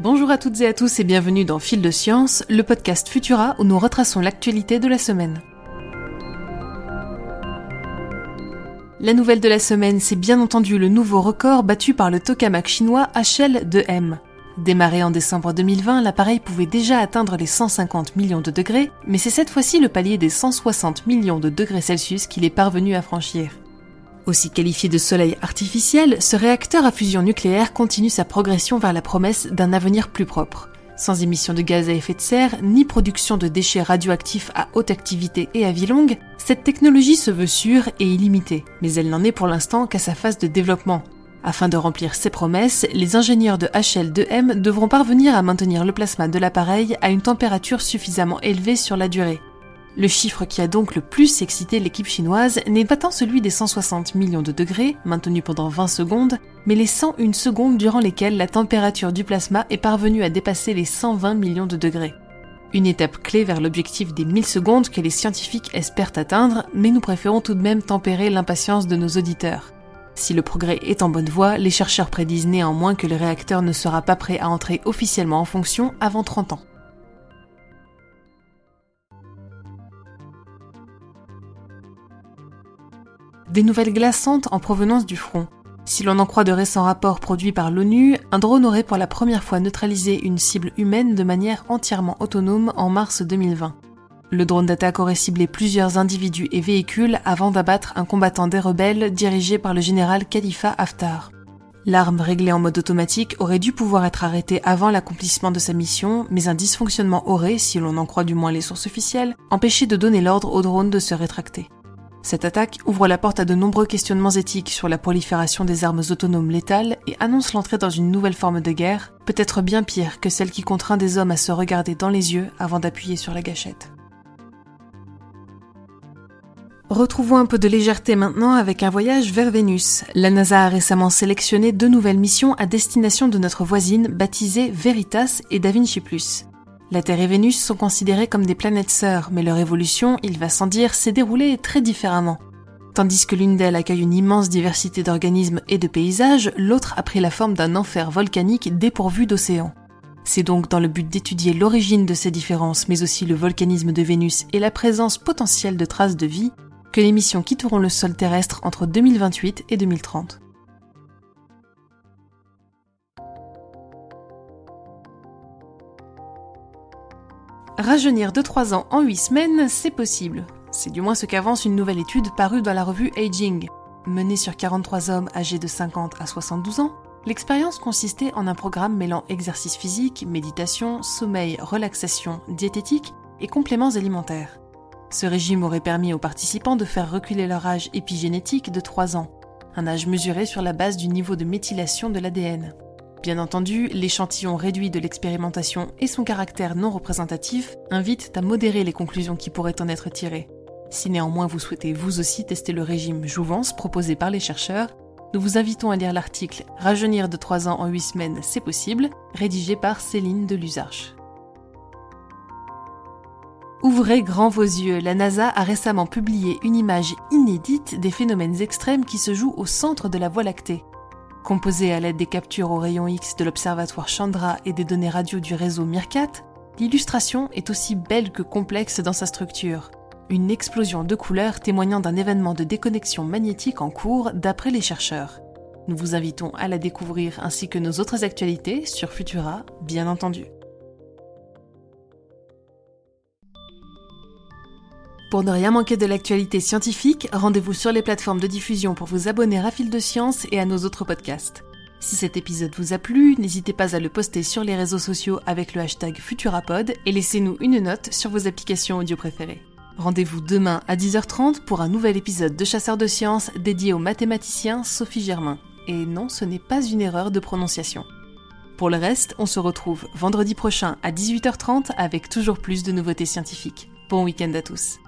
Bonjour à toutes et à tous et bienvenue dans Fil de Science, le podcast Futura où nous retraçons l'actualité de la semaine. La nouvelle de la semaine, c'est bien entendu le nouveau record battu par le tokamak chinois HL2M. Démarré en décembre 2020, l'appareil pouvait déjà atteindre les 150 millions de degrés, mais c'est cette fois-ci le palier des 160 millions de degrés Celsius qu'il est parvenu à franchir. Aussi qualifié de soleil artificiel, ce réacteur à fusion nucléaire continue sa progression vers la promesse d'un avenir plus propre. Sans émission de gaz à effet de serre, ni production de déchets radioactifs à haute activité et à vie longue, cette technologie se veut sûre et illimitée, mais elle n'en est pour l'instant qu'à sa phase de développement. Afin de remplir ces promesses, les ingénieurs de HL2M devront parvenir à maintenir le plasma de l'appareil à une température suffisamment élevée sur la durée. Le chiffre qui a donc le plus excité l'équipe chinoise n'est pas tant celui des 160 millions de degrés, maintenus pendant 20 secondes, mais les 101 secondes durant lesquelles la température du plasma est parvenue à dépasser les 120 millions de degrés. Une étape clé vers l'objectif des 1000 secondes que les scientifiques espèrent atteindre, mais nous préférons tout de même tempérer l'impatience de nos auditeurs. Si le progrès est en bonne voie, les chercheurs prédisent néanmoins que le réacteur ne sera pas prêt à entrer officiellement en fonction avant 30 ans. Des nouvelles glaçantes en provenance du front. Si l'on en croit de récents rapports produits par l'ONU, un drone aurait pour la première fois neutralisé une cible humaine de manière entièrement autonome en mars 2020. Le drone d'attaque aurait ciblé plusieurs individus et véhicules avant d'abattre un combattant des rebelles dirigé par le général Khalifa Haftar. L'arme réglée en mode automatique aurait dû pouvoir être arrêtée avant l'accomplissement de sa mission, mais un dysfonctionnement aurait, si l'on en croit du moins les sources officielles, empêché de donner l'ordre au drone de se rétracter. Cette attaque ouvre la porte à de nombreux questionnements éthiques sur la prolifération des armes autonomes létales et annonce l'entrée dans une nouvelle forme de guerre, peut-être bien pire que celle qui contraint des hommes à se regarder dans les yeux avant d'appuyer sur la gâchette. Retrouvons un peu de légèreté maintenant avec un voyage vers Vénus. La NASA a récemment sélectionné deux nouvelles missions à destination de notre voisine baptisées Veritas et Da Vinci la Terre et Vénus sont considérées comme des planètes sœurs, mais leur évolution, il va sans dire, s'est déroulée très différemment. Tandis que l'une d'elles accueille une immense diversité d'organismes et de paysages, l'autre a pris la forme d'un enfer volcanique dépourvu d'océan. C'est donc dans le but d'étudier l'origine de ces différences, mais aussi le volcanisme de Vénus et la présence potentielle de traces de vie, que les missions quitteront le sol terrestre entre 2028 et 2030. Rajeunir de 3 ans en 8 semaines, c'est possible. C'est du moins ce qu'avance une nouvelle étude parue dans la revue Aging. Menée sur 43 hommes âgés de 50 à 72 ans, l'expérience consistait en un programme mêlant exercice physique, méditation, sommeil, relaxation, diététique et compléments alimentaires. Ce régime aurait permis aux participants de faire reculer leur âge épigénétique de 3 ans, un âge mesuré sur la base du niveau de méthylation de l'ADN. Bien entendu, l'échantillon réduit de l'expérimentation et son caractère non représentatif invitent à modérer les conclusions qui pourraient en être tirées. Si néanmoins vous souhaitez vous aussi tester le régime Jouvence proposé par les chercheurs, nous vous invitons à lire l'article Rajeunir de 3 ans en 8 semaines, c'est possible, rédigé par Céline de Luzarche. Ouvrez grand vos yeux, la NASA a récemment publié une image inédite des phénomènes extrêmes qui se jouent au centre de la Voie lactée. Composée à l'aide des captures au rayon X de l'observatoire Chandra et des données radio du réseau Mircat, l'illustration est aussi belle que complexe dans sa structure. Une explosion de couleurs témoignant d'un événement de déconnexion magnétique en cours d'après les chercheurs. Nous vous invitons à la découvrir ainsi que nos autres actualités sur Futura, bien entendu. Pour ne rien manquer de l'actualité scientifique, rendez-vous sur les plateformes de diffusion pour vous abonner à Fil de Science et à nos autres podcasts. Si cet épisode vous a plu, n'hésitez pas à le poster sur les réseaux sociaux avec le hashtag Futurapod et laissez-nous une note sur vos applications audio préférées. Rendez-vous demain à 10h30 pour un nouvel épisode de Chasseurs de Sciences dédié au mathématicien Sophie Germain. Et non, ce n'est pas une erreur de prononciation. Pour le reste, on se retrouve vendredi prochain à 18h30 avec toujours plus de nouveautés scientifiques. Bon week-end à tous.